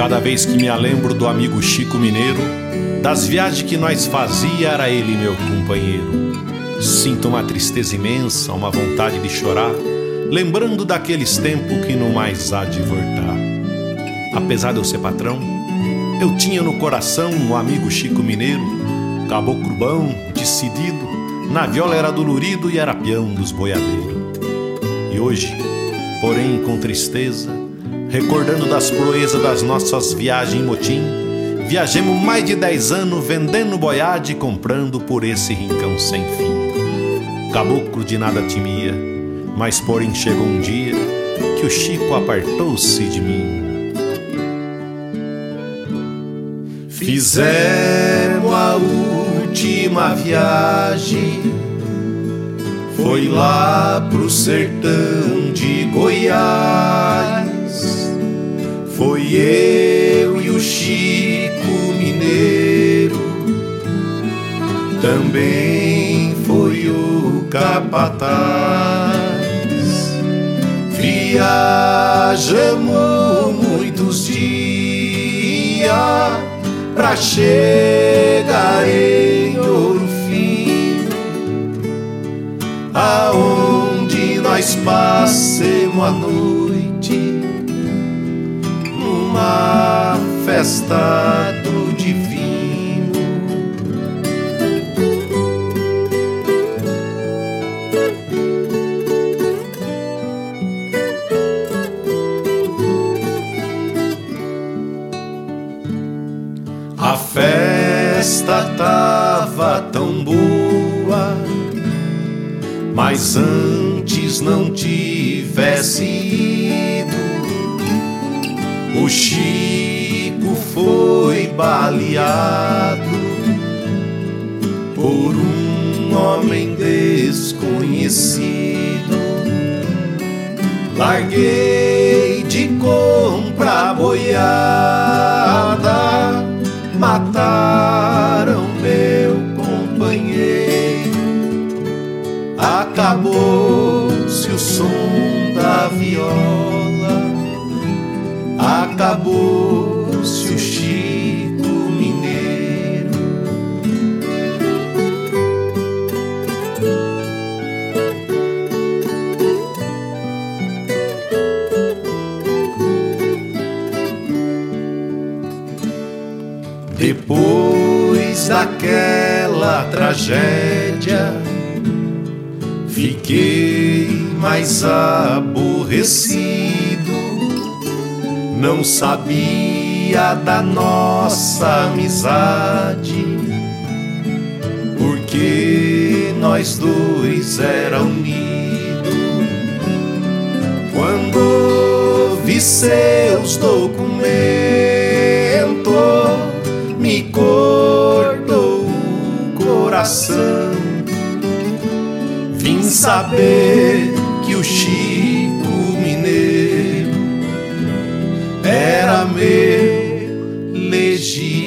Cada vez que me lembro do amigo Chico Mineiro, das viagens que nós fazia, era ele meu companheiro. Sinto uma tristeza imensa, uma vontade de chorar, lembrando daqueles tempos que não mais há de voltar. Apesar de eu ser patrão, eu tinha no coração o um amigo Chico Mineiro, caboclo bom, decidido, na viola era dolorido e era peão dos boiadeiros. E hoje, porém com tristeza, recordando das proezas das nossas viagens em motim, viajemos mais de dez anos vendendo boiade e comprando por esse rincão sem fim. Caboclo de nada temia, mas porém chegou um dia que o Chico apartou-se de mim. Fizemos a última viagem, foi lá pro sertão de Goiás. Foi eu e o Chico Mineiro, também foi o Capataz. Viajamos muitos dias pra chegar em Ouro Fino, aonde nós passemos a noite festa divino. A festa tava tão boa, mas antes não tivesse o Chico foi baleado por um homem desconhecido. Larguei de comprar boiada, mataram meu companheiro. Acabou-se o som da viola acabou-se o Chico Mineiro. Depois daquela tragédia, fiquei mais aborrecido não sabia da nossa amizade, porque nós dois era unidos. Quando vi seus documentos, me cortou o coração. Vim saber que o Chico Legítimo